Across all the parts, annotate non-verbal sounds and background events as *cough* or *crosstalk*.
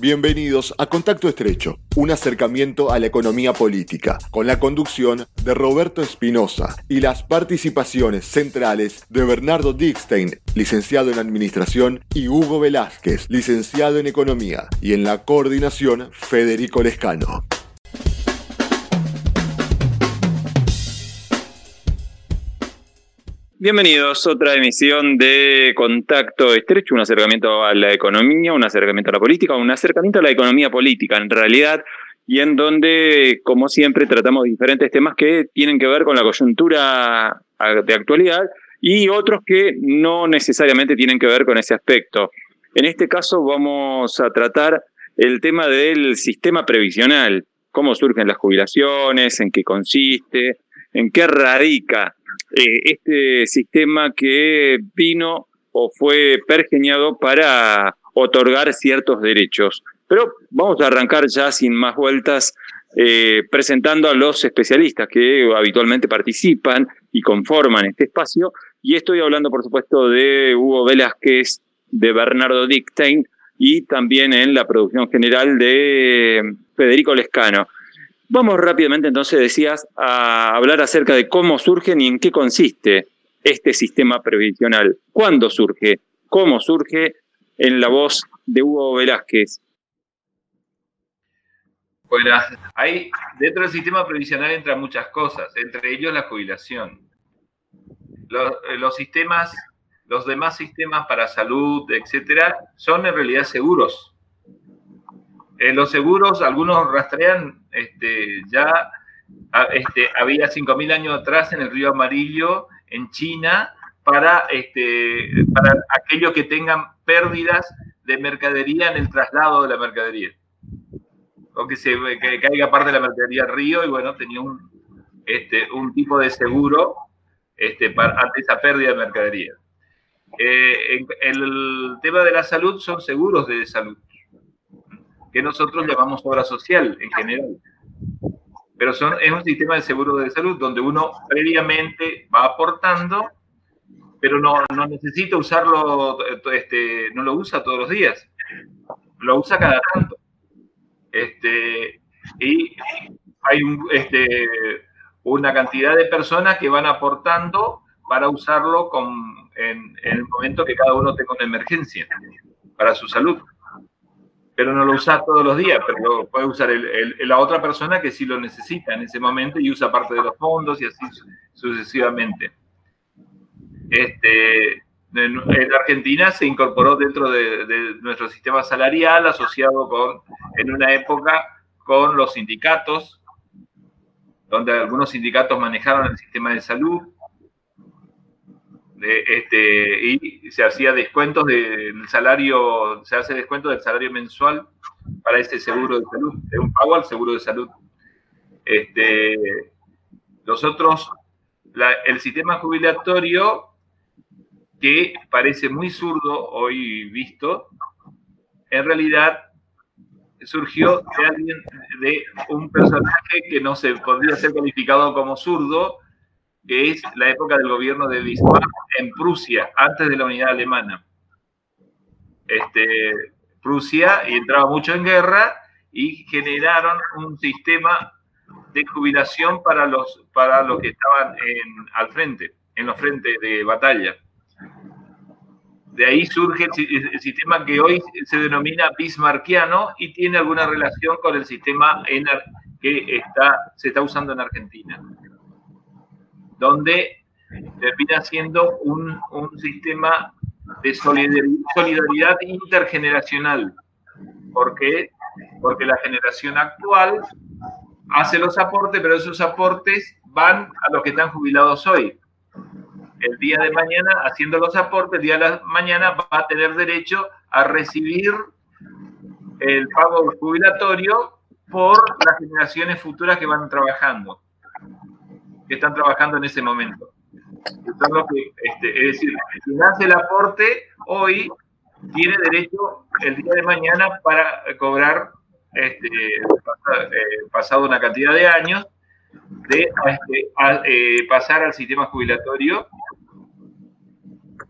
Bienvenidos a Contacto Estrecho, un acercamiento a la economía política, con la conducción de Roberto Espinosa y las participaciones centrales de Bernardo Dickstein, licenciado en Administración, y Hugo Velázquez, licenciado en Economía, y en la coordinación Federico Lescano. Bienvenidos a otra emisión de Contacto Estrecho, un acercamiento a la economía, un acercamiento a la política, un acercamiento a la economía política en realidad, y en donde, como siempre, tratamos diferentes temas que tienen que ver con la coyuntura de actualidad y otros que no necesariamente tienen que ver con ese aspecto. En este caso vamos a tratar el tema del sistema previsional, cómo surgen las jubilaciones, en qué consiste, en qué radica eh, este sistema que vino o fue pergeñado para otorgar ciertos derechos. Pero vamos a arrancar ya sin más vueltas eh, presentando a los especialistas que habitualmente participan y conforman este espacio. Y estoy hablando, por supuesto, de Hugo Velázquez, de Bernardo Dickstein y también en la producción general de Federico Lescano. Vamos rápidamente entonces, decías, a hablar acerca de cómo surge y en qué consiste este sistema previsional. ¿Cuándo surge? ¿Cómo surge? En la voz de Hugo Velázquez. Bueno, hay, dentro del sistema previsional entran muchas cosas, entre ellos la jubilación. Los, los sistemas, los demás sistemas para salud, etcétera, son en realidad seguros eh, los seguros, algunos rastrean, este, ya este, había 5.000 años atrás en el río Amarillo, en China, para, este, para aquellos que tengan pérdidas de mercadería en el traslado de la mercadería. O que, se, que caiga parte de la mercadería al río y bueno, tenía un, este, un tipo de seguro este, para, ante esa pérdida de mercadería. Eh, el tema de la salud son seguros de salud que nosotros llamamos obra social en general. Pero son, es un sistema de seguro de salud donde uno previamente va aportando, pero no, no necesita usarlo, este, no lo usa todos los días, lo usa cada tanto. Este, y hay este, una cantidad de personas que van aportando para usarlo con, en, en el momento que cada uno tenga una emergencia para su salud pero no lo usa todos los días, pero lo puede usar la otra persona que sí lo necesita en ese momento y usa parte de los fondos y así sucesivamente. Este, en, Argentina se incorporó dentro de, nuestro sistema salarial asociado con, en una época, con los sindicatos, donde algunos sindicatos manejaron el sistema de salud, este, y se hacía descuentos del salario, se hace descuento del salario mensual para ese seguro de salud, de un pago al seguro de salud. Este, nosotros, el sistema jubilatorio, que parece muy zurdo hoy visto, en realidad surgió de alguien, de un personaje que no se podría ser calificado como zurdo, que es la época del gobierno de Bismarck en Prusia, antes de la unidad alemana. Este, Prusia entraba mucho en guerra y generaron un sistema de jubilación para los, para los que estaban en, al frente, en los frentes de batalla. De ahí surge el, sistema que hoy se denomina bismarckiano y tiene alguna relación con el sistema que está, se está usando en Argentina donde termina siendo un, un sistema de solidaridad intergeneracional. ¿Por qué? Porque la generación actual hace los aportes, pero esos aportes van a los que están jubilados hoy. El día de mañana, haciendo los aportes, el día de mañana va a tener derecho a recibir el pago jubilatorio por las generaciones futuras que van trabajando que están trabajando en ese momento. Este, es decir, si hace el aporte hoy, tiene derecho el día de mañana para cobrar, este, eh, pasado una cantidad de años, de este, eh, pasar al sistema jubilatorio.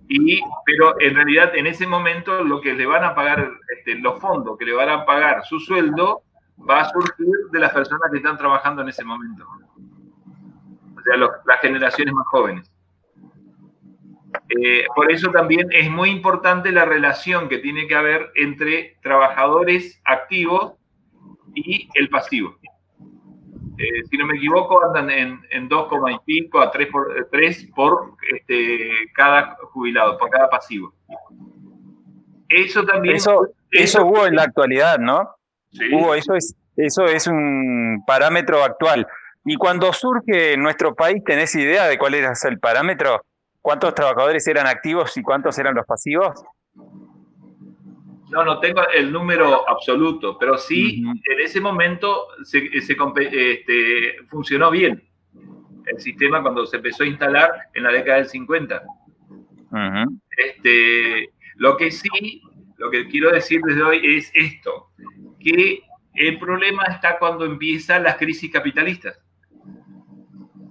Y, pero en realidad en ese momento lo que le van a pagar este, los fondos que le van a pagar su sueldo va a surgir de las personas que están trabajando en ese momento. Las generaciones más jóvenes. Eh, por eso también es muy importante la relación que tiene que haber entre trabajadores activos y el pasivo. Eh, si no me equivoco, andan en, en 2,5 y pico a 3 por, 3 por este, cada jubilado, por cada pasivo. Eso también. Eso, eso, hubo en la actualidad, ¿no? Sí. Hugo, eso es, eso es un parámetro actual. Y cuando surge en nuestro país, ¿tenés idea de cuál era el parámetro? ¿Cuántos trabajadores eran activos y cuántos eran los pasivos? No, no tengo el número absoluto, pero sí en ese momento se, este, funcionó bien el sistema cuando se empezó a instalar en la década del 50. este, lo que sí, lo que quiero decir desde hoy es esto, que el problema está cuando empiezan las crisis capitalistas.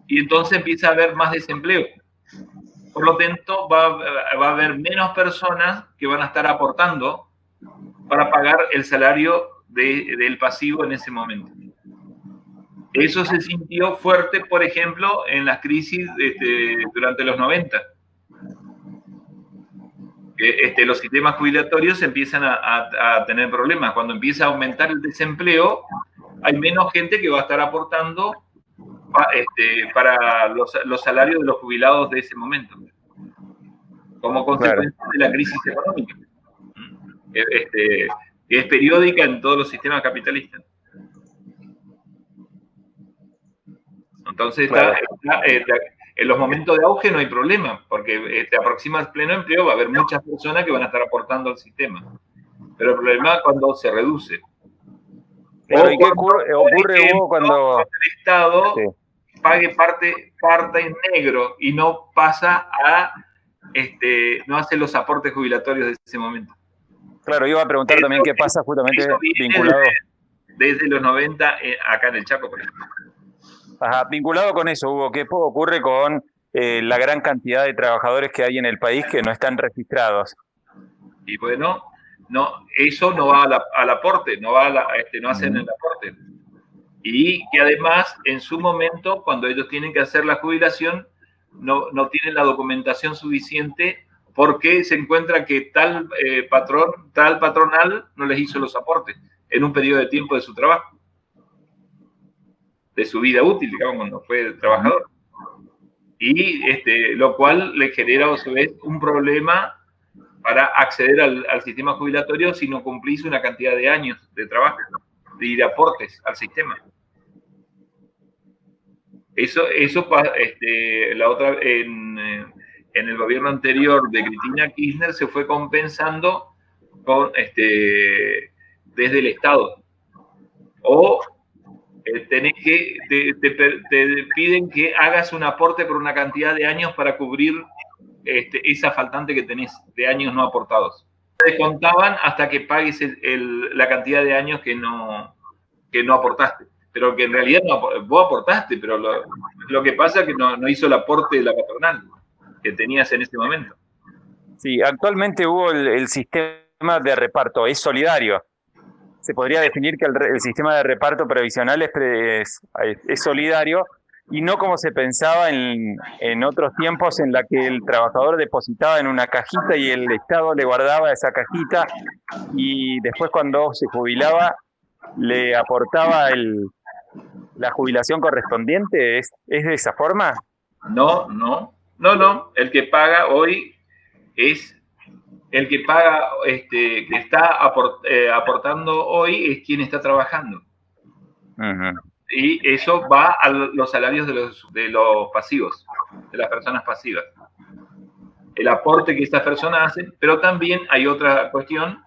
Y entonces empieza a haber más desempleo. Por lo tanto, va, va, a haber menos personas que van a estar aportando para pagar el salario de, del pasivo en ese momento. Eso se sintió fuerte, por ejemplo, en las crisis este, durante los 90. Este, los sistemas jubilatorios empiezan a, a, tener problemas. Cuando empieza a aumentar el desempleo, hay menos gente que va a estar aportando este, para los, los, salarios de los jubilados de ese momento, como consecuencia de la crisis económica, este, que es periódica en todos los sistemas capitalistas. Entonces, eh, en los momentos de auge no hay problema, porque te aproxima al pleno empleo, va a haber muchas personas que van a estar aportando al sistema. Pero el problema es cuando se reduce. Pero ¿y qué ocurre, ocurre cuando el Estado pague parte, parte en negro y no pasa a, este, no hace los aportes jubilatorios de ese momento? Claro, iba a preguntar también qué pasa justamente vinculado. Desde, los 90 eh, acá en el Chaco, por ejemplo. Ajá, vinculado con eso, Hugo, ¿qué ocurre con eh, la gran cantidad de trabajadores que hay en el país que no están registrados? Y bueno, no, eso no va al aporte, no, va a este, no hacen el aporte. Y que además, en su momento, cuando ellos tienen que hacer la jubilación, no, no tienen la documentación suficiente porque se encuentra que tal eh, patrón, tal patronal no les hizo los aportes en un periodo de tiempo de su trabajo, de su vida útil, digamos, cuando fue trabajador. Y este, lo cual le genera a su vez un problema para acceder al, sistema jubilatorio si no cumplís una cantidad de años de trabajo y de aportes al sistema. Eso, eso este, la otra, en, en, el gobierno anterior de Cristina Kirchner se fue compensando con, este, desde el Estado. O eh, tenés que, te, te, piden que hagas un aporte por una cantidad de años para cubrir este, esa faltante que tenés de años no aportados. Te contaban hasta que pagues la cantidad de años que no, que no aportaste. Pero que en realidad no, vos aportaste, pero lo, que pasa es que no, hizo el aporte de la patronal que tenías en ese momento. Sí, actualmente hubo el, sistema de reparto, es solidario. Se podría definir que el, sistema de reparto previsional es, es solidario, y no como se pensaba en, en, otros tiempos en la que el trabajador depositaba en una cajita y el Estado le guardaba esa cajita y después cuando se jubilaba le aportaba el, la jubilación correspondiente. ¿Es, ¿Es de esa forma? No, no, no, no. El que paga hoy es el que paga, este, que está eh, aportando hoy es quien está trabajando. Ajá y eso va a los salarios de los, de los pasivos, de las personas pasivas. El aporte que estas personas hacen, pero también hay otra cuestión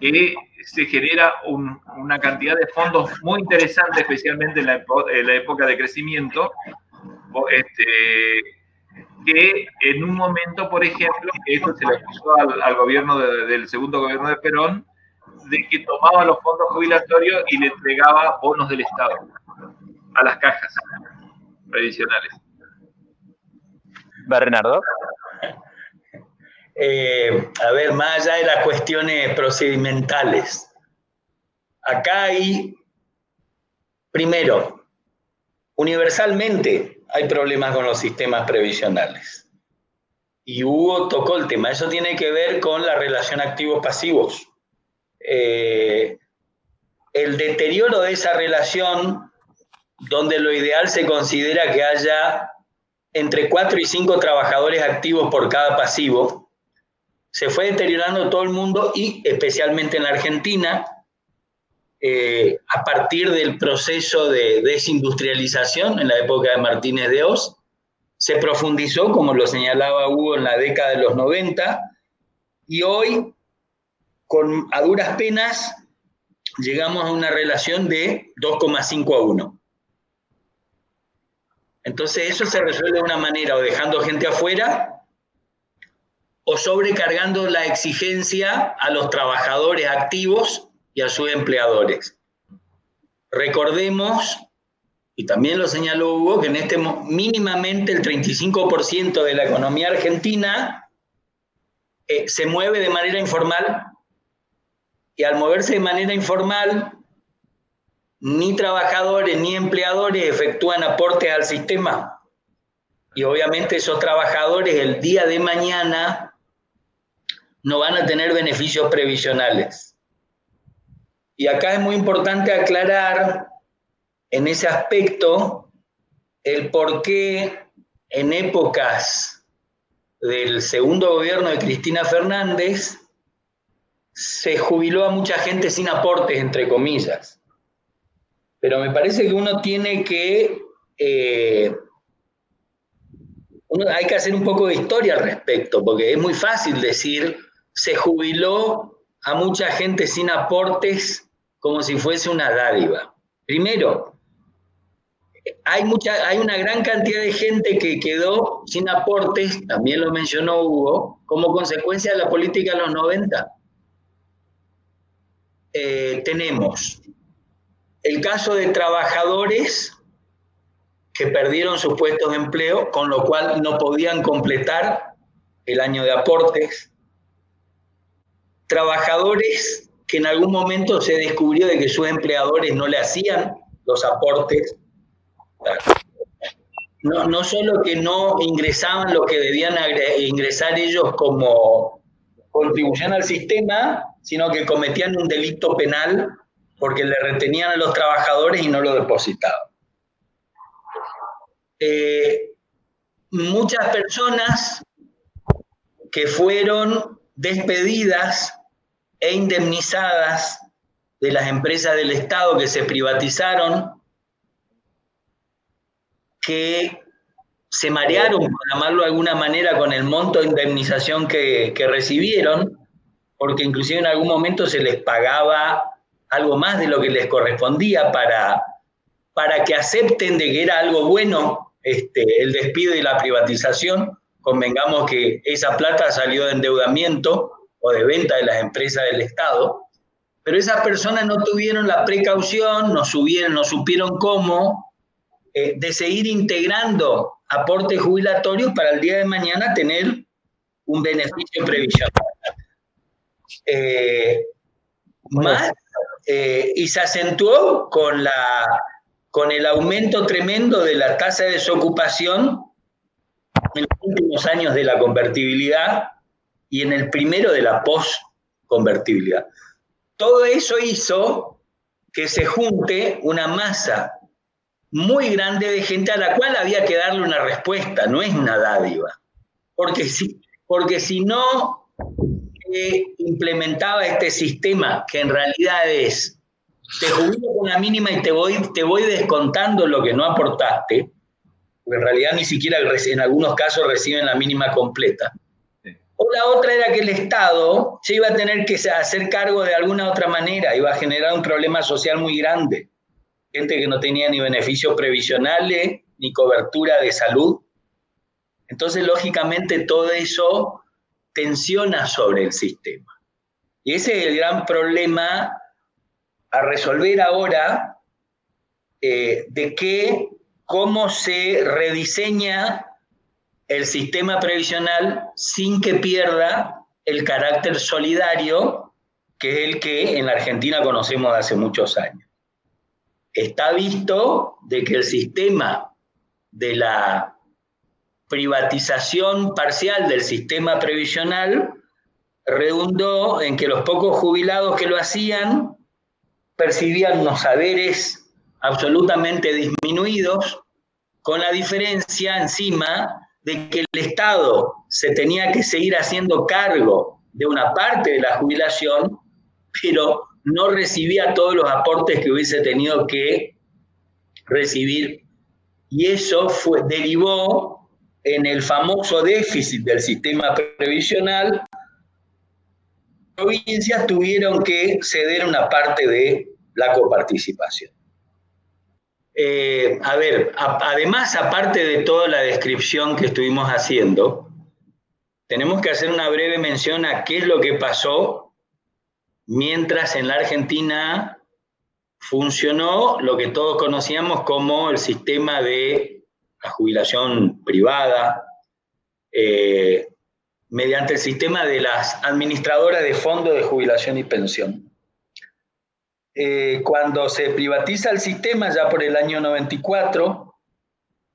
que se genera una cantidad de fondos muy interesante, especialmente en la, época de crecimiento, este, que en un momento, por ejemplo, esto se le puso al, gobierno del segundo gobierno de Perón, de que tomaba los fondos jubilatorios y le entregaba bonos del Estado a las cajas previsionales. Bernardo. Eh, a ver, más allá de las cuestiones procedimentales, acá hay, primero, universalmente hay problemas con los sistemas previsionales. Y Hugo tocó el tema, eso tiene que ver con la relación activos-pasivos. Eh, el deterioro de esa relación, donde lo ideal se considera que haya entre 4 y 5 trabajadores activos por cada pasivo, se fue deteriorando todo el mundo y especialmente en la Argentina, eh, a partir del proceso de desindustrialización en la época de Martínez de Oz, se profundizó, como lo señalaba Hugo, en la década de los 90, y hoy, con a duras penas, llegamos a una relación de 2,5 a 1. Entonces eso se resuelve de una manera o dejando gente afuera o sobrecargando la exigencia a los trabajadores activos y a sus empleadores. Recordemos, y también lo señaló Hugo, que en este mínimamente el 35% de la economía argentina eh, se mueve de manera informal y al moverse de manera informal, ni trabajadores ni empleadores efectúan aportes al sistema. Y obviamente esos trabajadores el día de mañana no van a tener beneficios previsionales. Y acá es muy importante aclarar en ese aspecto el por qué en épocas del segundo gobierno de Cristina Fernández se jubiló a mucha gente sin aportes, entre comillas. Pero me parece que uno tiene que... Eh, hay que hacer un poco de historia al respecto, porque es muy fácil decir, se jubiló a mucha gente sin aportes como si fuese una dádiva. Primero, hay, mucha, hay una gran cantidad de gente que quedó sin aportes, también lo mencionó Hugo, como consecuencia de la política de los 90. Eh, tenemos el caso de trabajadores que perdieron sus puestos de empleo, con lo cual no podían completar el año de aportes. Trabajadores que en algún momento se descubrió de que sus empleadores no le hacían los aportes. No, no solo que no ingresaban lo que debían ingresar ellos como contribución al sistema, sino que cometían un delito penal porque le retenían a los trabajadores y no lo depositaban. Eh, muchas personas que fueron despedidas e indemnizadas de las empresas del Estado que se privatizaron, que se marearon, por llamarlo de alguna manera, con el monto de indemnización que, que recibieron, porque inclusive en algún momento se les pagaba algo más de lo que les correspondía para, para que acepten de que era algo bueno este, el despido y la privatización. Convengamos que esa plata salió de endeudamiento o de venta de las empresas del Estado, pero esas personas no tuvieron la precaución, no, supieron cómo, eh, de seguir integrando aportes jubilatorios para el día de mañana tener un beneficio previsional. Eh, más, eh, y se acentuó con, la, con el aumento tremendo de la tasa de desocupación en los últimos años de la convertibilidad y en el primero de la post-convertibilidad. Todo eso hizo que se junte una masa muy grande de gente a la cual había que darle una respuesta, no es una dádiva. Porque si, porque si no implementaba este sistema, que en realidad es, te jubilo con la mínima y te voy, te voy descontando lo que no aportaste, porque en realidad ni siquiera en algunos casos reciben la mínima completa. O la otra era que el Estado se iba a tener que hacer cargo de alguna otra manera, iba a generar un problema social muy grande. Gente que no tenía ni beneficios previsionales, ni cobertura de salud. Entonces, lógicamente, todo eso tensiona sobre el sistema. Y ese es el gran problema a resolver ahora eh, de que cómo se rediseña el sistema previsional sin que pierda el carácter solidario que es el que en la Argentina conocemos de hace muchos años. Está visto de que el sistema de la privatización parcial del sistema previsional redundó en que los pocos jubilados que lo hacían percibían unos saberes absolutamente disminuidos, con la diferencia encima de que el Estado se tenía que seguir haciendo cargo de una parte de la jubilación, pero no recibía todos los aportes que hubiese tenido que recibir. Y eso fue, derivó en el famoso déficit del sistema previsional. Provincias tuvieron que ceder una parte de la coparticipación. Eh, a ver, además, aparte de toda la descripción que estuvimos haciendo, tenemos que hacer una breve mención a qué es lo que pasó mientras en la Argentina funcionó lo que todos conocíamos como el sistema de la jubilación privada, eh, mediante el sistema de las administradoras de fondos de jubilación y pensión. Eh, cuando se privatiza el sistema ya por el año 94,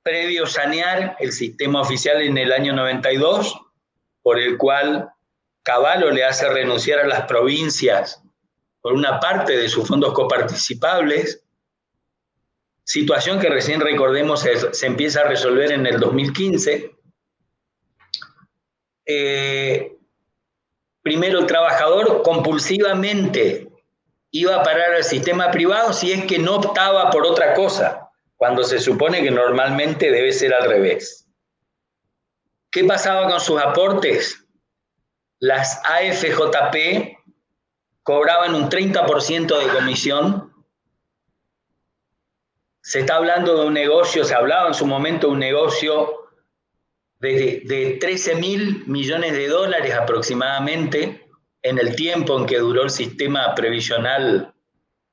previo sanear el sistema oficial en el año 92, por el cual Caballo le hace renunciar a las provincias por una parte de sus fondos coparticipables, situación que recién recordemos se, empieza a resolver en el 2015. Eh, primero, el trabajador compulsivamente iba a parar al sistema privado si es que no optaba por otra cosa, cuando se supone que normalmente debe ser al revés. ¿Qué pasaba con sus aportes? Las AFJP cobraban un 30% de comisión. Se está hablando de un negocio, se hablaba en su momento de un negocio de, de 13 mil millones de dólares aproximadamente, en el tiempo en que duró el sistema previsional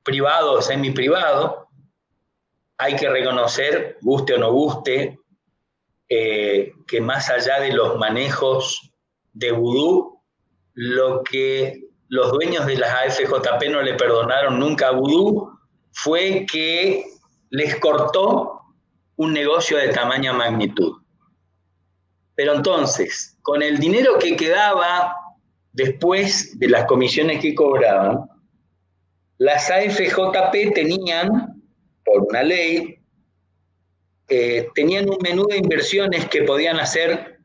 privado semi-privado, hay que reconocer, guste o no guste, eh, que más allá de los manejos de vudú, lo que los dueños de las AFJP no le perdonaron nunca a vudú fue que les cortó un negocio de tamaña magnitud. Pero entonces, con el dinero que quedaba después de las comisiones que cobraban, las AFJP tenían, por una ley, eh, tenían un menú de inversiones que podían hacer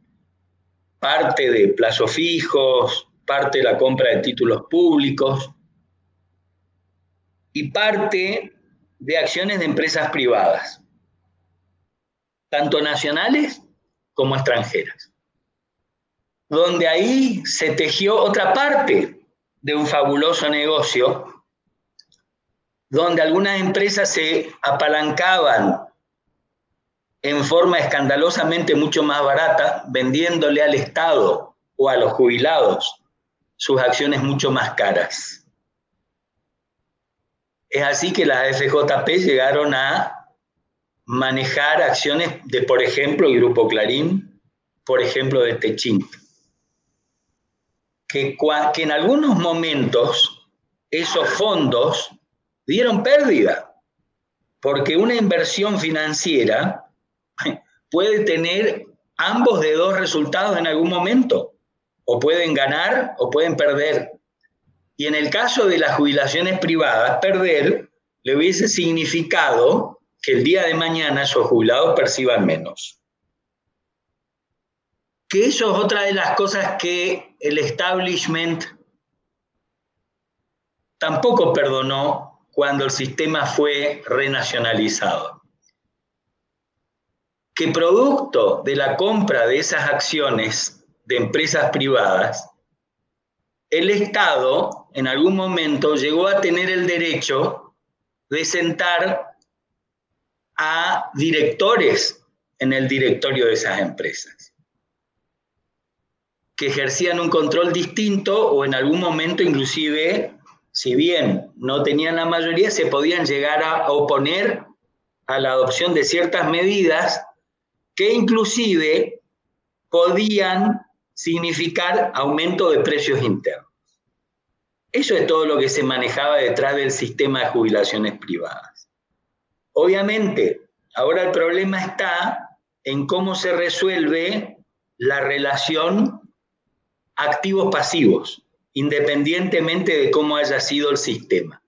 parte de plazos fijos, parte de la compra de títulos públicos y parte de acciones de empresas privadas, tanto nacionales como extranjeras donde ahí se tejió otra parte de un fabuloso negocio, donde algunas empresas se apalancaban en forma escandalosamente mucho más barata, vendiéndole al Estado o a los jubilados sus acciones mucho más caras. Es así que las FJP llegaron a manejar acciones de, por ejemplo, el Grupo Clarín, por ejemplo, de Techint que, en algunos momentos esos fondos dieron pérdida, porque una inversión financiera *laughs* puede tener ambos de dos resultados en algún momento, o pueden ganar o pueden perder. Y en el caso de las jubilaciones privadas, perder le hubiese significado que el día de mañana esos jubilados perciban menos que eso es otra de las cosas que el establishment tampoco perdonó cuando el sistema fue renacionalizado. Que producto de la compra de esas acciones de empresas privadas, el Estado en algún momento llegó a tener el derecho de sentar a directores en el directorio de esas empresas que ejercían un control distinto o en algún momento inclusive, si bien no tenían la mayoría, se podían llegar a oponer a la adopción de ciertas medidas que inclusive podían significar aumento de precios internos. Eso es todo lo que se manejaba detrás del sistema de jubilaciones privadas. Obviamente, ahora el problema está en cómo se resuelve la relación activos-pasivos, independientemente de cómo haya sido el sistema.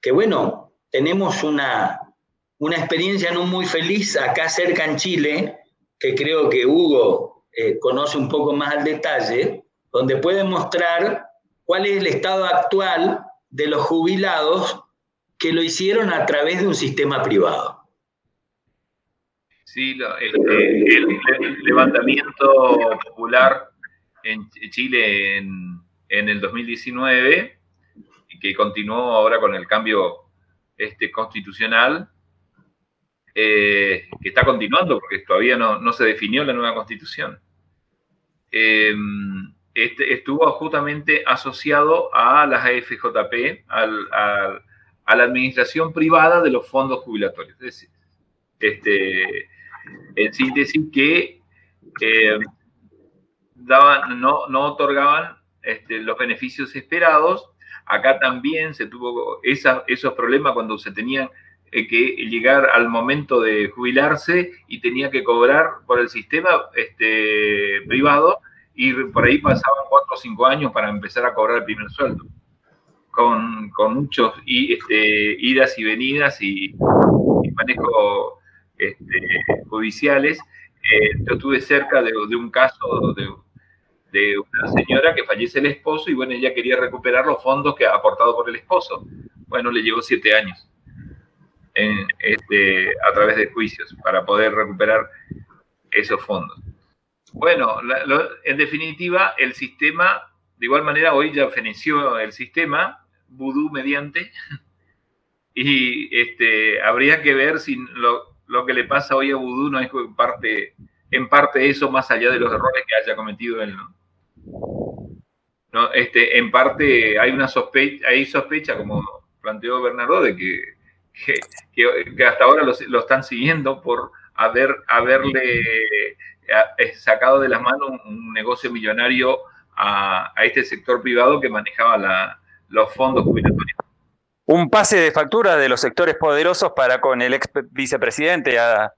Que bueno, tenemos una, una experiencia no muy feliz acá cerca en Chile, que creo que Hugo eh, conoce un poco más al detalle, donde puede mostrar cuál es el estado actual de los jubilados que lo hicieron a través de un sistema privado. Sí, este, el, levantamiento popular en Chile en, el 2019 y que continuó ahora con el cambio este, constitucional, eh, que está continuando porque todavía no, se definió la nueva constitución. Eh, este, estuvo justamente asociado a las AFJP, a la administración privada de los fondos jubilatorios. Es decir, este, en síntesis, que eh, daban, no, no otorgaban este, los beneficios esperados. Acá también se tuvo esos problemas cuando se tenían que llegar al momento de jubilarse y tenía que cobrar por el sistema este, privado y por ahí pasaban cuatro o cinco años para empezar a cobrar el primer sueldo. Con, con muchos y, este, idas y venidas y, y manejo este, judiciales. Eh, yo estuve cerca de, un caso de, de, una señora que fallece el esposo y bueno, ella quería recuperar los fondos que ha aportado por el esposo. Bueno, le llevó siete años este, a través de juicios para poder recuperar esos fondos. Bueno, en definitiva, el sistema, de igual manera, hoy ya feneció el sistema, vudú mediante, *laughs* y este, habría que ver si lo, lo que le pasa hoy a Vudú no es parte, en parte eso, más allá de los errores que haya cometido él. ¿no? este, en parte hay una sospecha, hay sospecha, como planteó Bernardo, de que, que, hasta ahora lo, están siguiendo por haber, haberle eh, sacado de las manos un, negocio millonario a, este sector privado que manejaba los fondos jubilatorios un pase de factura de los sectores poderosos para con el ex vicepresidente a,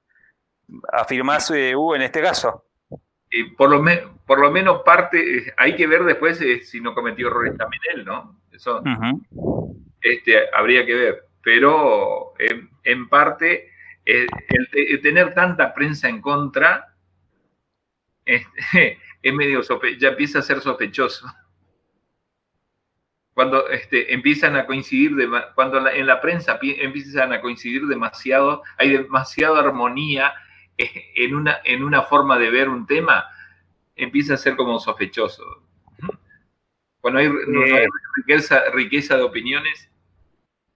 firmar su EU en este caso. Y por, lo por lo menos parte, hay que ver después eh, si no cometió errores también él, ¿no? Eso este, habría que ver. Pero en, parte, eh, el, tener tanta prensa en contra este, *laughs* es medio ya empieza a ser sospechoso cuando este, empiezan a coincidir, cuando en la prensa empiezan a coincidir demasiado, hay demasiada armonía eh, en una, en una forma de ver un tema, empieza a ser como sospechoso. Cuando hay, riqueza, riqueza de opiniones.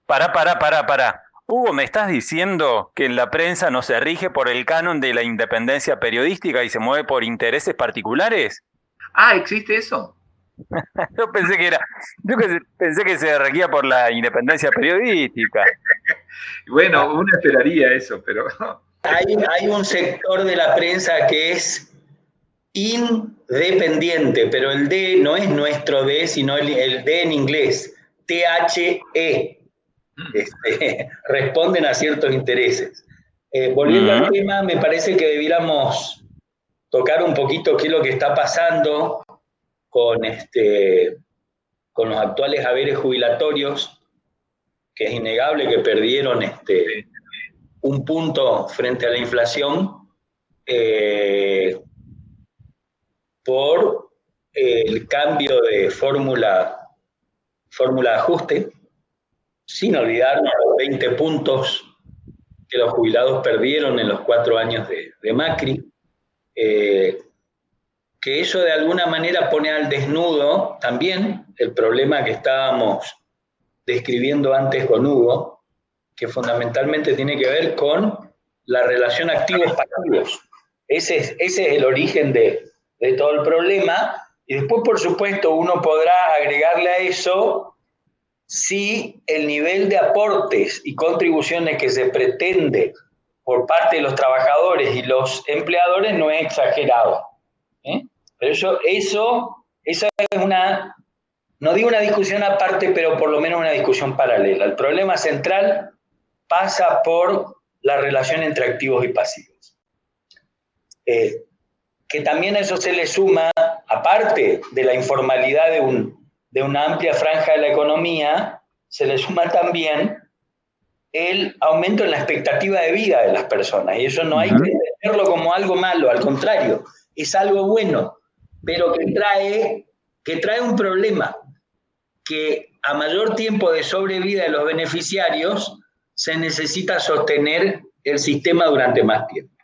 Para, para, para, para. Hugo, ¿me estás diciendo que la prensa no se rige por el canon de la independencia periodística y se mueve por intereses particulares? Ah, ¿existe eso? *laughs* yo pensé que era, yo pensé que se regía por la independencia periodística. *laughs* bueno, uno esperaría eso, pero. *laughs* hay, hay un sector de la prensa que es independiente, pero el D no es nuestro D, sino el, D en inglés, THE. *laughs* Este, responden a ciertos intereses. Eh, volviendo al tema, me parece que debiéramos tocar un poquito qué es lo que está pasando con, este, con los actuales haberes jubilatorios, que es innegable que perdieron este, un punto frente a la inflación eh, por el cambio de fórmula, fórmula de ajuste, sin olvidar los 20 puntos que los jubilados perdieron en los cuatro años de, Macri. Eh, que eso de alguna manera pone al desnudo también el problema que estábamos describiendo antes con Hugo, que fundamentalmente tiene que ver con la relación activos-pasivos. Ese es, ese es el origen de, de todo el problema. Y después, por supuesto, uno podrá agregarle a eso si el nivel de aportes y contribuciones que se pretende por parte de los trabajadores y los empleadores no es exagerado. ¿eh? Pero eso, eso, eso es una, no digo una discusión aparte, pero por lo menos una discusión paralela. El problema central pasa por la relación entre activos y pasivos. Eh, que también a eso se le suma, aparte de la informalidad de, un, de una amplia franja de la economía, se le suma también el aumento en la expectativa de vida de las personas. Y eso no hay que verlo como algo malo, al contrario, es algo bueno, pero que trae, que trae un problema, que a mayor tiempo de sobrevida de los beneficiarios se necesita sostener el sistema durante más tiempo.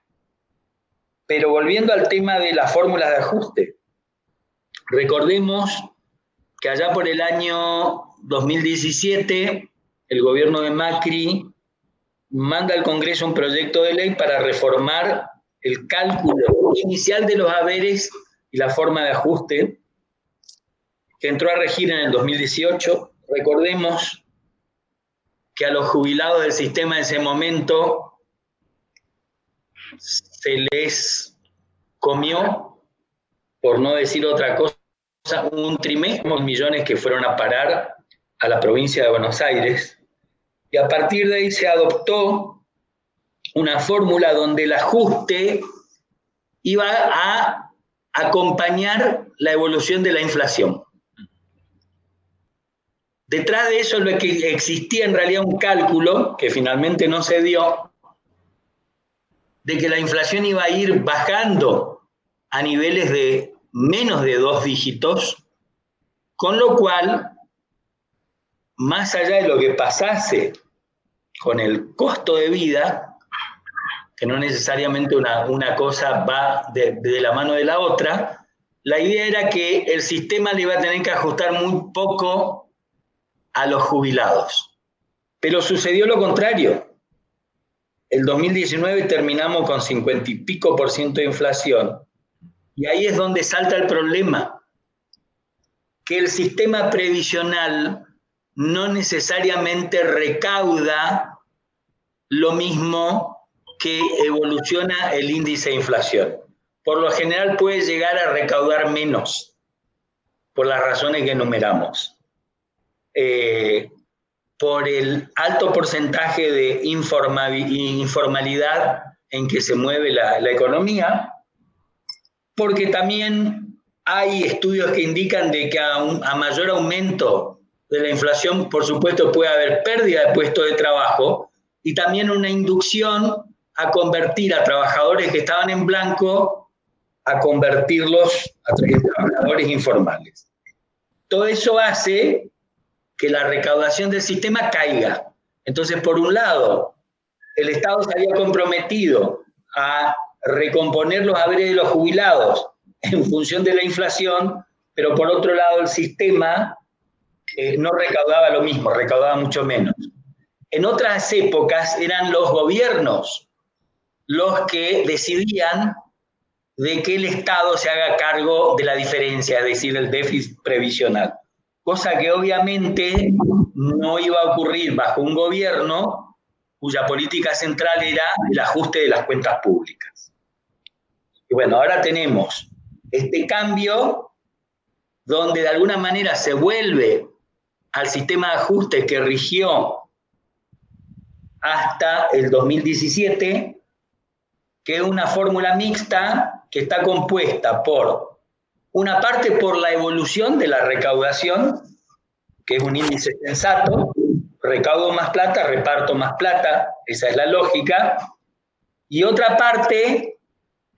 Pero volviendo al tema de las fórmulas de ajuste, recordemos que allá por el año 2017 el gobierno de Macri manda al Congreso un proyecto de ley para reformar el cálculo inicial de los haberes y la forma de ajuste que entró a regir en el 2018. Recordemos que a los jubilados del sistema en ese momento se les comió, por no decir otra cosa, un trimestre, millones que fueron a parar a la provincia de Buenos Aires y a partir de ahí se adoptó una fórmula donde el ajuste iba a acompañar la evolución de la inflación. Detrás de eso lo que existía en realidad un cálculo, que finalmente no se dio, de que la inflación iba a ir bajando a niveles de menos de dos dígitos, con lo cual, más allá de lo que pasase con el costo de vida, que no necesariamente una, una cosa va de, de, la mano de la otra, la idea era que el sistema le iba a tener que ajustar muy poco a los jubilados. Pero sucedió lo contrario. El 2019 terminamos con 50 y pico por ciento de inflación. Y ahí es donde salta el problema, que el sistema previsional no necesariamente recauda lo mismo que evoluciona el índice de inflación. Por lo general puede llegar a recaudar menos, por las razones que enumeramos. Eh, por el alto porcentaje de informalidad en que se mueve la, economía, porque también hay estudios que indican de que a, mayor aumento de la inflación, por supuesto, puede haber pérdida de puestos de trabajo, y también una inducción a convertir a trabajadores que estaban en blanco a convertirlos a trabajadores informales. Todo eso hace que la recaudación del sistema caiga. Entonces, por un lado, el Estado se había comprometido a recomponer los haberes de los jubilados en función de la inflación, pero por otro lado el sistema eh, no recaudaba lo mismo, recaudaba mucho menos. En otras épocas eran los gobiernos los que decidían de que el Estado se haga cargo de la diferencia, es decir, el déficit previsional. Cosa que obviamente no iba a ocurrir bajo un gobierno cuya política central era el ajuste de las cuentas públicas. Y bueno, ahora tenemos este cambio donde de alguna manera se vuelve al sistema de ajuste que rigió hasta el 2017, que es una fórmula mixta que está compuesta por una parte por la evolución de la recaudación, que es un índice sensato, recaudo más plata, reparto más plata, esa es la lógica, y otra parte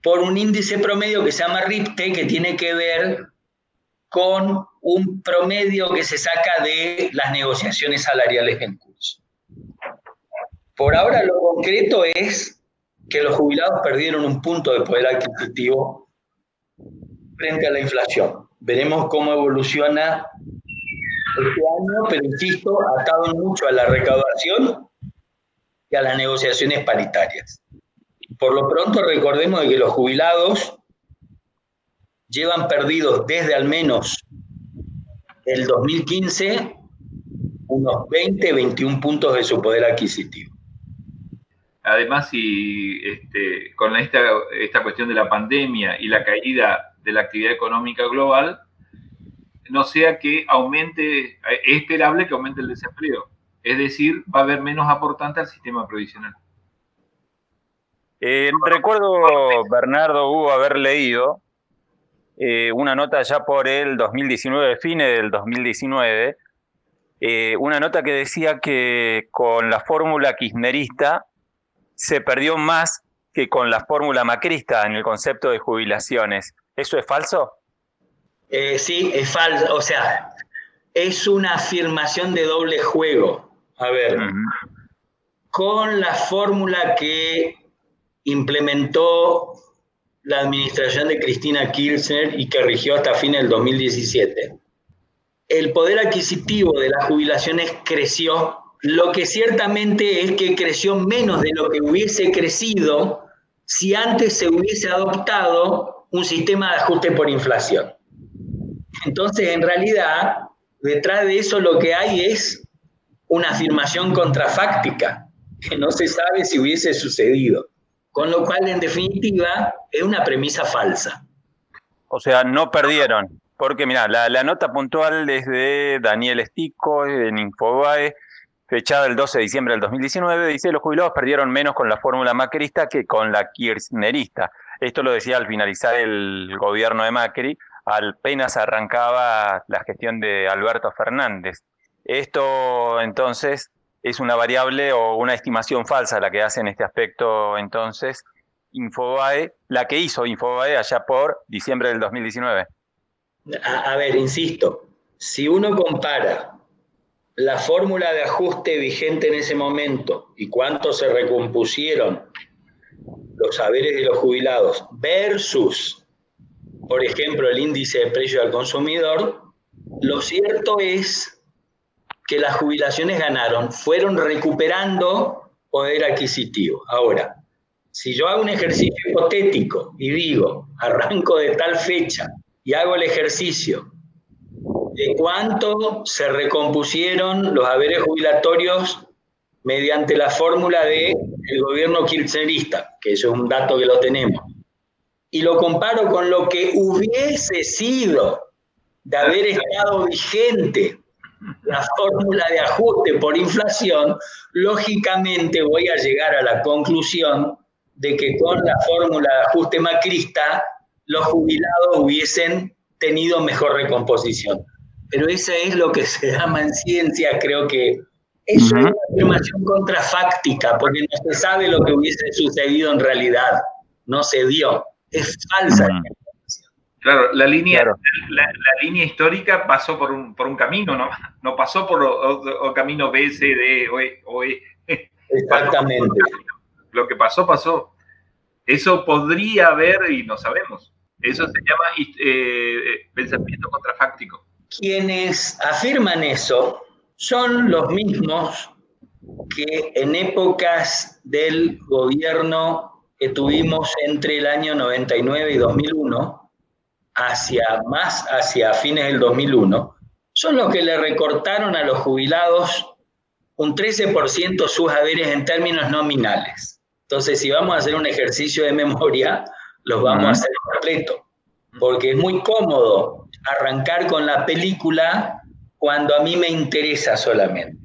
por un índice promedio que se llama RIPTE, que tiene que ver con un promedio que se saca de las negociaciones salariales en curso. Por ahora lo concreto es que los jubilados perdieron un punto de poder adquisitivo frente a la inflación. Veremos cómo evoluciona este año, pero insisto, atado mucho a la recaudación y a las negociaciones paritarias. Por lo pronto recordemos que los jubilados llevan perdidos desde al menos el 2015 unos 20, 21 puntos de su poder adquisitivo. además, si este, con esta, esta cuestión de la pandemia y la caída de la actividad económica global, no sea que aumente, es esperable que aumente el desempleo. Es decir, va a haber menos aportante al sistema provisional. Eh, recuerdo, Bernardo, hubo haber leído eh, una nota ya por el 2019, fines del 2019, eh, una nota que decía que con la fórmula kirchnerista se perdió más que con la fórmula macrista en el concepto de jubilaciones. ¿Eso es falso? sí, es falso. O sea, es una afirmación de doble juego. A ver, con la fórmula que implementó la administración de Cristina Kirchner y que rigió hasta fin del 2017. El poder adquisitivo de las jubilaciones creció, lo que ciertamente es que creció menos de lo que hubiese crecido si antes se hubiese adoptado un sistema de ajuste por inflación. Entonces, en realidad, detrás de eso lo que hay es una afirmación contrafáctica, que no se sabe si hubiese sucedido. Con lo cual, en definitiva, es una premisa falsa. O sea, no perdieron. Porque, mira, la, nota puntual es de Daniel Estico en Infobae, fechada el 12 de diciembre del 2019, dice los jubilados perdieron menos con la fórmula macrista que con la kirchnerista. Esto lo decía al finalizar el gobierno de Macri, apenas arrancaba la gestión de Alberto Fernández. Esto entonces es una variable o una estimación falsa la que hace en este aspecto entonces Infobae, la que hizo Infobae allá por diciembre del 2019. A, ver, insisto, si uno compara la fórmula de ajuste vigente en ese momento y cuánto se recompusieron los saberes de los jubilados versus, por ejemplo, el índice de precio al consumidor, lo cierto es que las jubilaciones ganaron, fueron recuperando poder adquisitivo. Ahora, si yo hago un ejercicio hipotético y digo, arranco de tal fecha y hago el ejercicio de cuánto se recompusieron los haberes jubilatorios mediante la fórmula del el gobierno kirchnerista, que eso es un dato que lo tenemos, y lo comparo con lo que hubiese sido de haber estado vigente la fórmula de ajuste por inflación, lógicamente voy a llegar a la conclusión de que con la fórmula de ajuste macrista los jubilados hubiesen tenido mejor recomposición. Pero eso es lo que se llama en ciencia, creo que eso es una afirmación contrafáctica, porque no se sabe lo que hubiese sucedido en realidad, no se dio, es falsa. Claro, la línea, La, línea histórica pasó por un, por un camino, ¿no? No pasó por el camino B, C, D o E. e. Exactamente. Lo que pasó, pasó. Eso podría haber y no sabemos. Eso se llama eh, pensamiento contrafáctico. Quienes afirman eso son los mismos que en épocas del gobierno que tuvimos entre el año 99 y 2001 hacia más hacia fines del 2001, son los que le recortaron a los jubilados un 13% sus haberes en términos nominales. Entonces, si vamos a hacer un ejercicio de memoria, los vamos a hacer completo, porque es muy cómodo arrancar con la película cuando a mí me interesa solamente.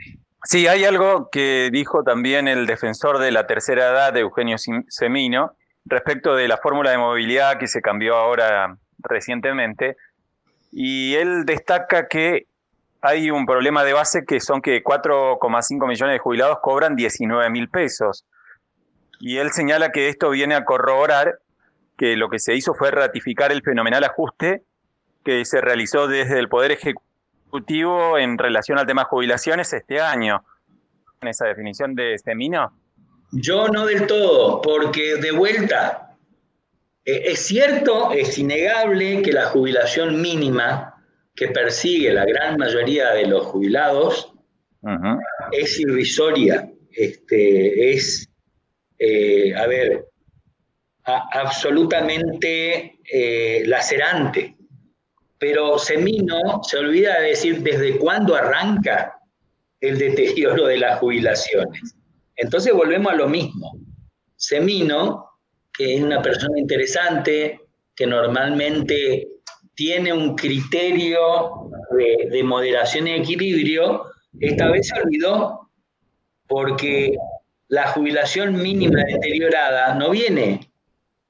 Sí, hay algo que dijo también el defensor de la tercera edad, Eugenio Semino, respecto de la fórmula de movilidad que se cambió ahora recientemente, y él destaca que hay un problema de base que son que 4,5 millones de jubilados cobran 19 mil pesos. Y él señala que esto viene a corroborar que lo que se hizo fue ratificar el fenomenal ajuste que se realizó desde el Poder Ejecutivo en relación al tema jubilaciones este año. ¿En esa definición de Semino? Yo no del todo, porque de vuelta, eh, es cierto, es innegable que la jubilación mínima que persigue la gran mayoría de los jubilados es irrisoria, este, es, eh, a ver, absolutamente eh, lacerante. Pero Semino se olvida de decir desde cuándo arranca el deterioro de las jubilaciones. Entonces volvemos a lo mismo. Semino, que es una persona interesante, que normalmente tiene un criterio de, moderación y equilibrio, esta vez se olvidó porque la jubilación mínima deteriorada no viene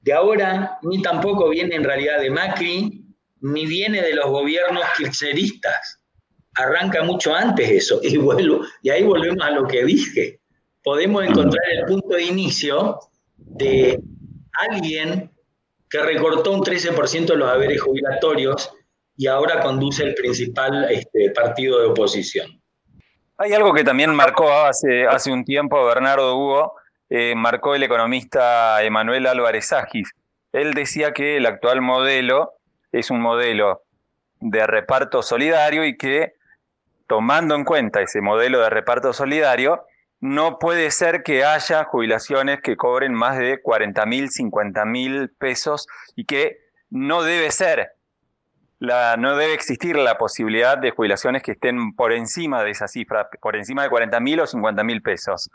de ahora, ni tampoco viene en realidad de Macri, ni viene de los gobiernos kirchneristas. Arranca mucho antes eso. Y, vuelvo, y ahí volvemos a lo que dije. Podemos encontrar el punto de inicio de alguien que recortó un 13% de los haberes jubilatorios y ahora conduce el principal este, partido de oposición. Hay algo que también marcó hace, hace un tiempo Bernardo Hugo, eh, marcó el economista Emanuel Álvarez Agis. Él decía que el actual modelo es un modelo de reparto solidario y que tomando en cuenta ese modelo de reparto solidario, no puede ser que haya jubilaciones que cobren más de 40 mil, 50 mil pesos y que no debe ser, la, no debe existir la posibilidad de jubilaciones que estén por encima de esa cifra, por encima de 40 mil o 50 mil pesos.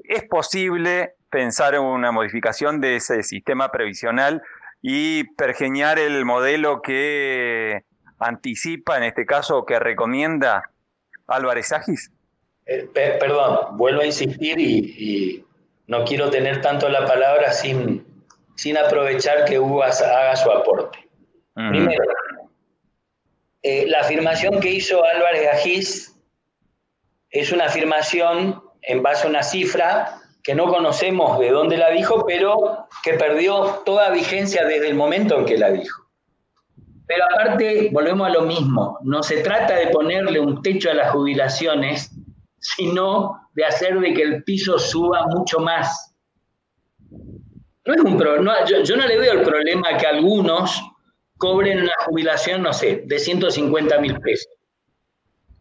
¿Es posible pensar en una modificación de ese sistema previsional y pergeñar el modelo que anticipa, en este caso, que recomienda Álvarez Agis? Eh, perdón, vuelvo a insistir y, no quiero tener tanto la palabra sin, sin aprovechar que Hugo haga su aporte. Primero, eh, la afirmación que hizo Álvarez Agis es una afirmación en base a una cifra que no conocemos de dónde la dijo, pero que perdió toda vigencia desde el momento en que la dijo. Pero aparte, volvemos a lo mismo, no se trata de ponerle un techo a las jubilaciones, sino de hacer de que el piso suba mucho más. No es un yo, no le veo el problema que algunos cobren una jubilación, no sé, de 150 mil pesos.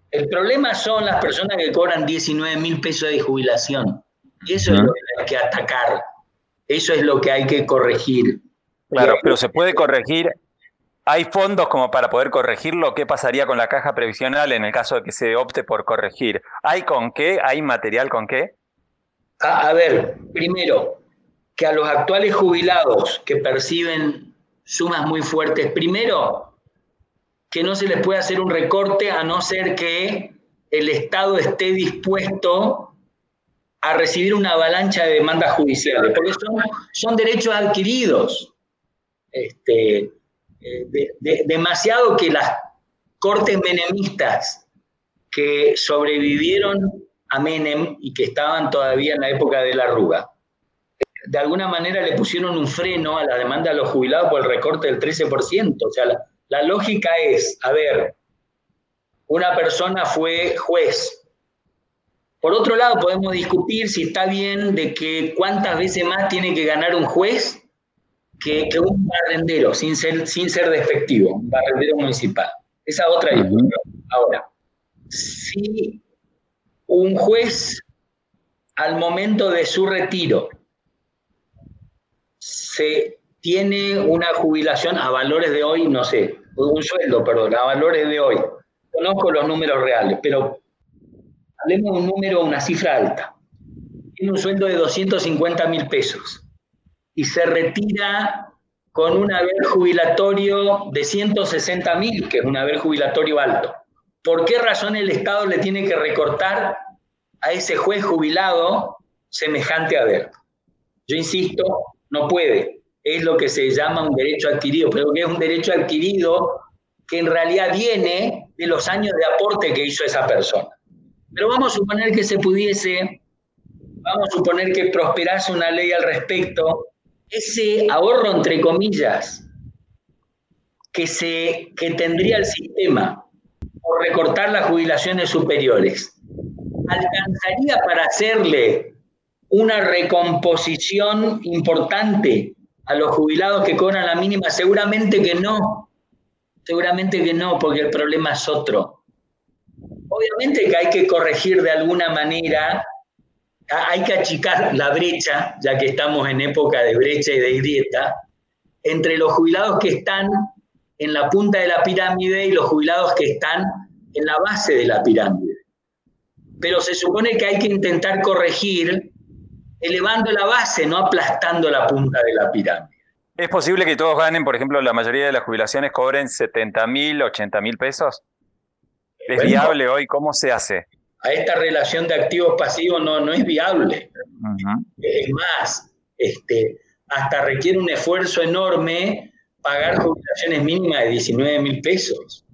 El problema son las personas que cobran 19 mil pesos de jubilación. Eso es lo que hay que atacar. Eso es lo que hay que corregir. Claro, pero se puede corregir ¿Hay fondos como para poder corregirlo? ¿Qué pasaría con la caja previsional en el caso de que se opte por corregir? ¿Hay con qué? ¿Hay material con qué? A, ver, primero, que a los actuales jubilados que perciben sumas muy fuertes, primero, que no se les puede hacer un recorte a no ser que el Estado esté dispuesto a recibir una avalancha de demandas judiciales, porque son, son derechos adquiridos. Este, demasiado que las cortes menemistas que sobrevivieron a Menem y que estaban todavía en la época de la arruga, de alguna manera le pusieron un freno a la demanda de los jubilados por el recorte del 13%. O sea, la, la lógica es, a ver, una persona fue juez. Por otro lado, podemos discutir si está bien de que cuántas veces más tiene que ganar un juez que, un barrendero, sin ser, sin ser despectivo, un barrendero municipal. Esa otra discusión. Ahora, si un juez al momento de su retiro se tiene una jubilación a valores de hoy, no sé, un sueldo, perdón, a valores de hoy. Conozco los números reales, pero hablemos de un número, una cifra alta. Tiene un sueldo de 250 mil pesos y se retira con un haber jubilatorio de 160 mil, que es un haber jubilatorio alto. ¿Por qué razón el Estado le tiene que recortar a ese juez jubilado semejante haber? Yo insisto, no puede. Es lo que se llama un derecho adquirido, pero que es un derecho adquirido que en realidad viene de los años de aporte que hizo esa persona. Pero vamos a suponer que se pudiese, vamos a suponer que prosperase una ley al respecto ese ahorro, entre comillas, que, se, que tendría el sistema por recortar las jubilaciones superiores, ¿alcanzaría para hacerle una recomposición importante a los jubilados que cobran la mínima? Seguramente que no. Seguramente que no, porque el problema es otro. Obviamente que hay que corregir de alguna manera hay que achicar la brecha, ya que estamos en época de brecha y de grieta, entre los jubilados que están en la punta de la pirámide y los jubilados que están en la base de la pirámide. Pero se supone que hay que intentar corregir elevando la base, no aplastando la punta de la pirámide. ¿Es posible que todos ganen, por ejemplo, la mayoría de las jubilaciones cobren 70 mil, 80 mil pesos? ¿Es viable hoy? ¿Cómo se hace? A esta relación de activos pasivos no, no es viable. Es más, este, hasta requiere un esfuerzo enorme pagar jubilaciones mínimas de 19 mil pesos.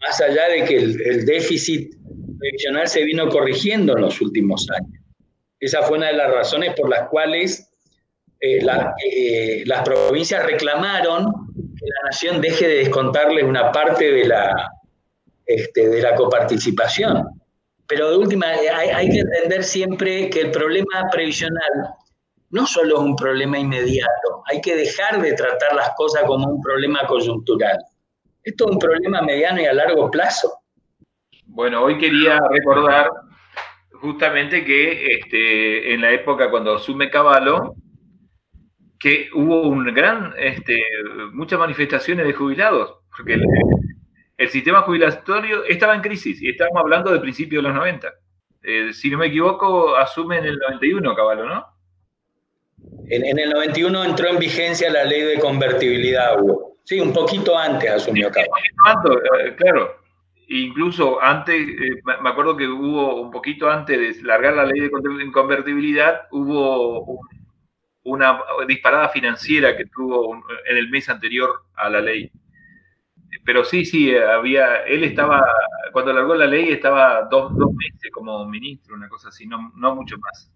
Más allá de que el, déficit previsional se vino corrigiendo en los últimos años. Esa fue una de las razones por las cuales eh, eh, las provincias reclamaron que la nación deje de descontarles una parte de la, este, de la coparticipación. Pero de última, hay, que entender siempre que el problema previsional no solo es un problema inmediato, hay que dejar de tratar las cosas como un problema coyuntural. Esto es un problema mediano y a largo plazo. Bueno, hoy quería recordar justamente que este, en la época cuando asume Caballo, que hubo un gran, este, muchas manifestaciones de jubilados, porque el, sistema jubilatorio estaba en crisis y estábamos hablando de principios de los 90. Eh, si no me equivoco, asume en el 91 Caballo, ¿no? En, el 91 entró en vigencia la ley de convertibilidad, Hugo. Sí, un poquito antes asumió sí, Caballo. Eh, claro, incluso antes, eh, me acuerdo que hubo un poquito antes de largar la ley de convertibilidad, hubo una disparada financiera que tuvo en el mes anterior a la ley. Pero sí, sí, había, él estaba, cuando largó la ley estaba dos, dos meses como ministro, una cosa así, no, no mucho más.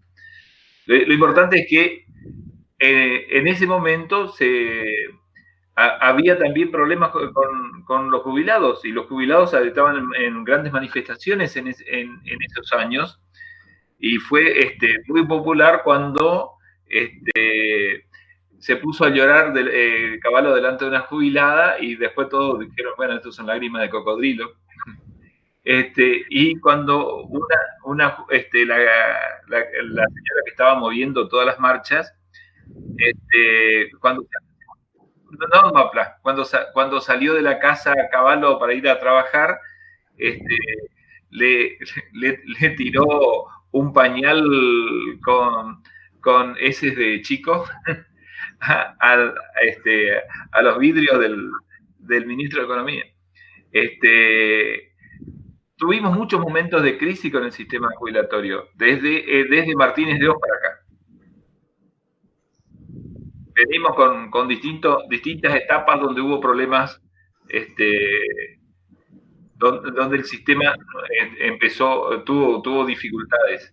Lo, importante es que eh, en ese momento se, había también problemas con, los jubilados y los jubilados estaban en, grandes manifestaciones en, esos años y fue este, muy popular cuando este, se puso a llorar del eh, caballo delante de una jubilada y después todos dijeron, bueno, esto son lágrimas de cocodrilo. *laughs* Este, y cuando una, una este, la, señora que estaba moviendo todas las marchas, este, cuando, cuando, cuando salió de la casa a caballo para ir a trabajar, este, le, le, tiró un pañal con, con ese de chicos *laughs* a, este, a los vidrios del, ministro de Economía. Este, tuvimos muchos momentos de crisis con el sistema jubilatorio, desde, eh, desde Martínez de Oz para acá. Venimos con, distintas etapas donde hubo problemas, este, donde, el sistema eh, empezó, tuvo, tuvo dificultades.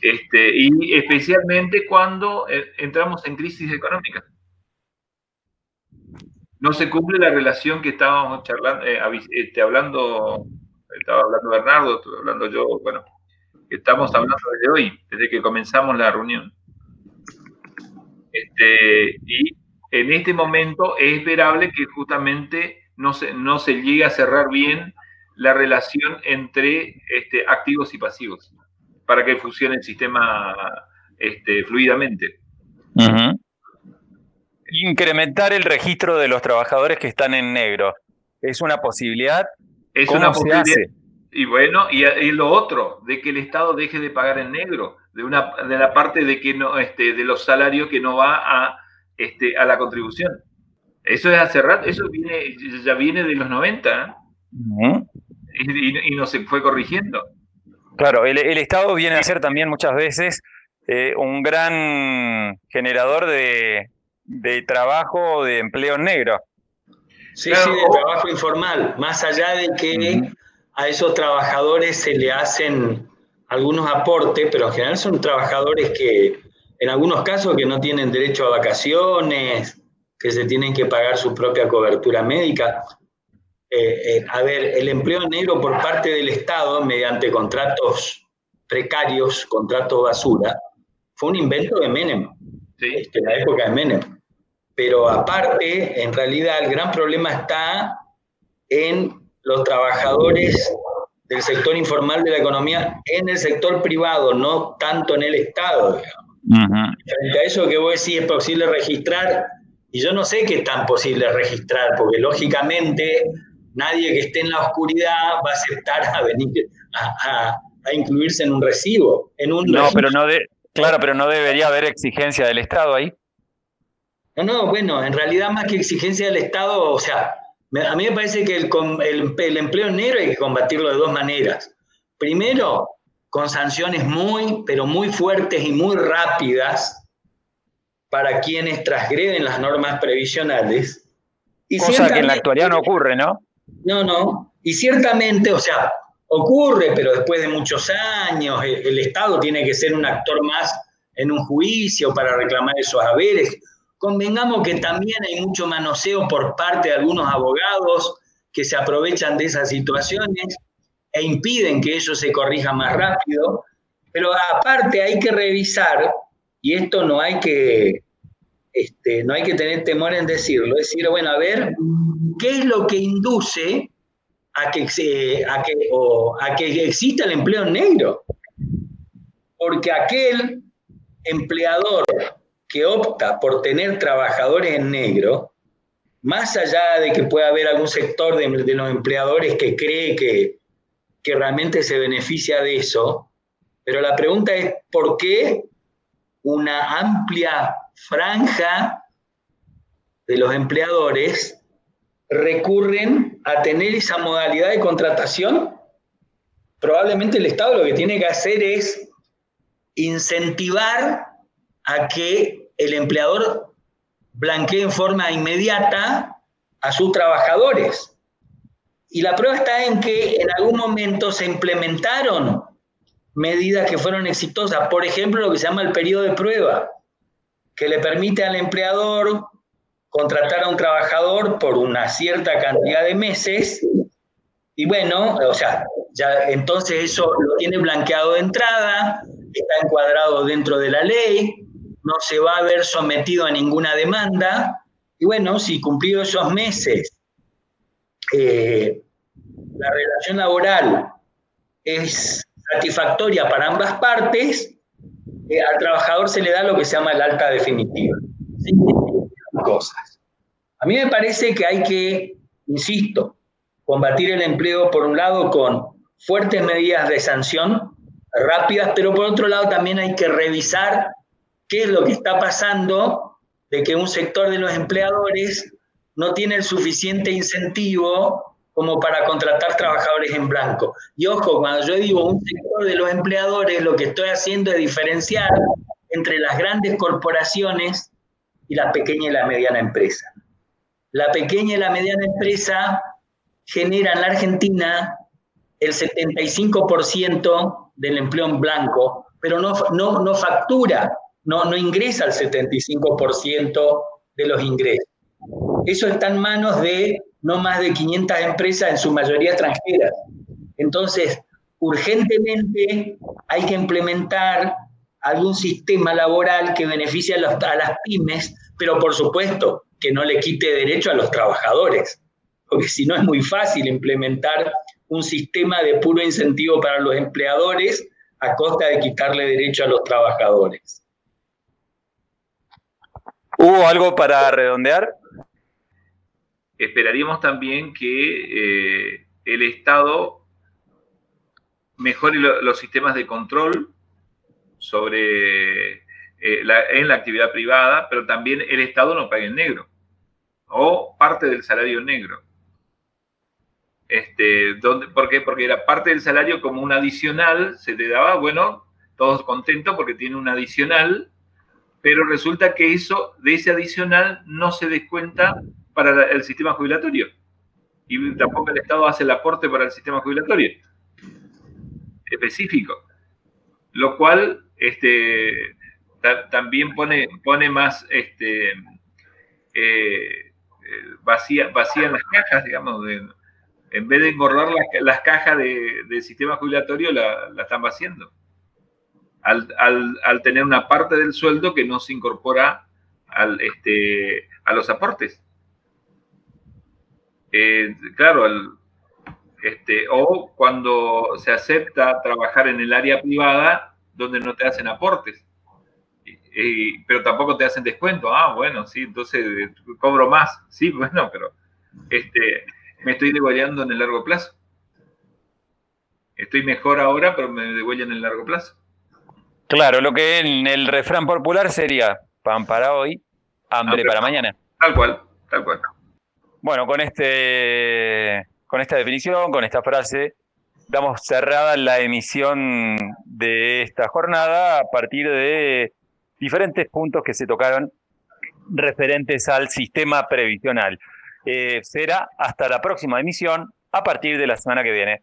Este, y especialmente cuando eh, entramos en crisis económica. No se cumple la relación que estábamos charlando, este, hablando estaba hablando Bernardo, estuve hablando yo, bueno, estamos hablando desde hoy, desde que comenzamos la reunión. Este, y en este momento es esperable que justamente no se, no se llegue a cerrar bien la relación entre este, activos y pasivos para que funcione el sistema este, fluidamente. Incrementar el registro de los trabajadores que están en negro. ¿Es una posibilidad? Es una posibilidad. Y bueno, y, lo otro, de que el Estado deje de pagar en negro, de una de la parte de que no, este, de los salarios que no va a, este, a la contribución. Eso es hace rato, eso viene, ya viene de los 90 ¿eh? y, no se fue corrigiendo. Claro, el, Estado viene a ser también muchas veces eh, un gran generador de, de trabajo, de empleo negro. Sí, sí, de trabajo informal, más allá de que a esos trabajadores se le hacen algunos aportes, pero en general son trabajadores que, en algunos casos, que no tienen derecho a vacaciones, que se tienen que pagar su propia cobertura médica. Eh, eh, a ver, el empleo negro por parte del Estado, mediante contratos precarios, contratos basura, fue un invento de Menem, sí. Este, en la época de Menem. Pero aparte, en realidad, el gran problema está en los trabajadores del sector informal de la economía en el sector privado, no tanto en el Estado. Frente a eso que vos decís es posible registrar, y yo no sé qué es tan posible registrar, porque lógicamente nadie que esté en la oscuridad va a aceptar a venir a, incluirse en un recibo. En un no, pero no, de, Claro, pero no debería haber exigencia del Estado ahí. No, no, bueno, en realidad más que exigencia del Estado, o sea, a mí me parece que el, el, empleo negro hay que combatirlo de dos maneras. Primero, con sanciones muy, pero muy fuertes y muy rápidas para quienes transgreden las normas previsionales. Y Cosa que en la actualidad no ocurre, ¿no? No, no. Y ciertamente, o sea, ocurre, pero después de muchos años, el, Estado tiene que ser un actor más en un juicio para reclamar esos haberes. Convengamos que también hay mucho manoseo por parte de algunos abogados que se aprovechan de esas situaciones e impiden que eso se corrija más rápido. Pero aparte hay que revisar, y esto no hay que, este, no hay que tener temor en decirlo, es decir, bueno, a ver, ¿qué es lo que induce a que, a que, a que exista el empleo negro? Porque aquel empleador que opta por tener trabajadores en negro, más allá de que pueda haber algún sector de, los empleadores que cree que, que realmente se beneficia de eso, pero la pregunta es, ¿por qué una amplia franja de los empleadores recurren a tener esa modalidad de contratación? Probablemente el Estado lo que tiene que hacer es incentivar a que el empleador blanquee en forma inmediata a sus trabajadores. Y la prueba está en que en algún momento se implementaron medidas que fueron exitosas. Por ejemplo, lo que se llama el periodo de prueba, que le permite al empleador contratar a un trabajador por una cierta cantidad de meses. Y bueno, o sea, ya entonces eso lo tiene blanqueado de entrada, está encuadrado dentro de la ley, no se va a ver sometido a ninguna demanda. Y bueno, si cumplido esos meses eh, la relación laboral es satisfactoria para ambas partes, eh, al trabajador se le da lo que se llama el alta definitiva. A mí me parece que hay que, insisto, combatir el empleo por un lado con fuertes medidas de sanción rápidas, pero por otro lado también hay que revisar qué es lo que está pasando de que un sector de los empleadores no tiene el suficiente incentivo como para contratar trabajadores en blanco. Y ojo, cuando yo digo un sector de los empleadores, lo que estoy haciendo es diferenciar entre las grandes corporaciones y la pequeña y la mediana empresa. La pequeña y la mediana empresa genera en la Argentina el 75% del empleo en blanco, pero no, no, no factura no, no ingresa el 75% de los ingresos. Eso está en manos de no más de 500 empresas, en su mayoría extranjeras. Entonces, urgentemente hay que implementar algún sistema laboral que beneficie a, a las pymes, pero por supuesto que no le quite derecho a los trabajadores, porque si no es muy fácil implementar un sistema de puro incentivo para los empleadores a costa de quitarle derecho a los trabajadores. ¿Hubo algo para redondear? Esperaríamos también que eh, el Estado mejore los sistemas de control sobre eh, en la actividad privada, pero también el Estado no pague en negro o parte del salario negro. Este, ¿dónde, ¿Por qué? Porque era parte del salario como un adicional, se te daba, bueno, todos contentos porque tiene un adicional pero resulta que eso, de ese adicional, no se descuenta para el sistema jubilatorio. Y tampoco el Estado hace el aporte para el sistema jubilatorio específico. Lo cual este, también pone, pone más este, eh, vacía, vacía en las cajas, digamos, en vez de engordar las, cajas del sistema jubilatorio, la, la están vaciando al, tener una parte del sueldo que no se incorpora al, este, a los aportes. Eh, claro, este, o cuando se acepta trabajar en el área privada donde no te hacen aportes, pero tampoco te hacen descuento. Ah, bueno, sí, entonces cobro más. Sí, *laughs* bueno, pero este, me estoy degollando en el largo plazo. Estoy mejor ahora, pero me degüellan en el largo plazo. Claro, lo que en el refrán popular sería pan para hoy, hambre, para mañana. Tal cual, tal cual. Bueno, con este con esta definición, con esta frase, damos cerrada la emisión de esta jornada a partir de diferentes puntos que se tocaron referentes al sistema previsional. Eh, será hasta la próxima emisión a partir de la semana que viene.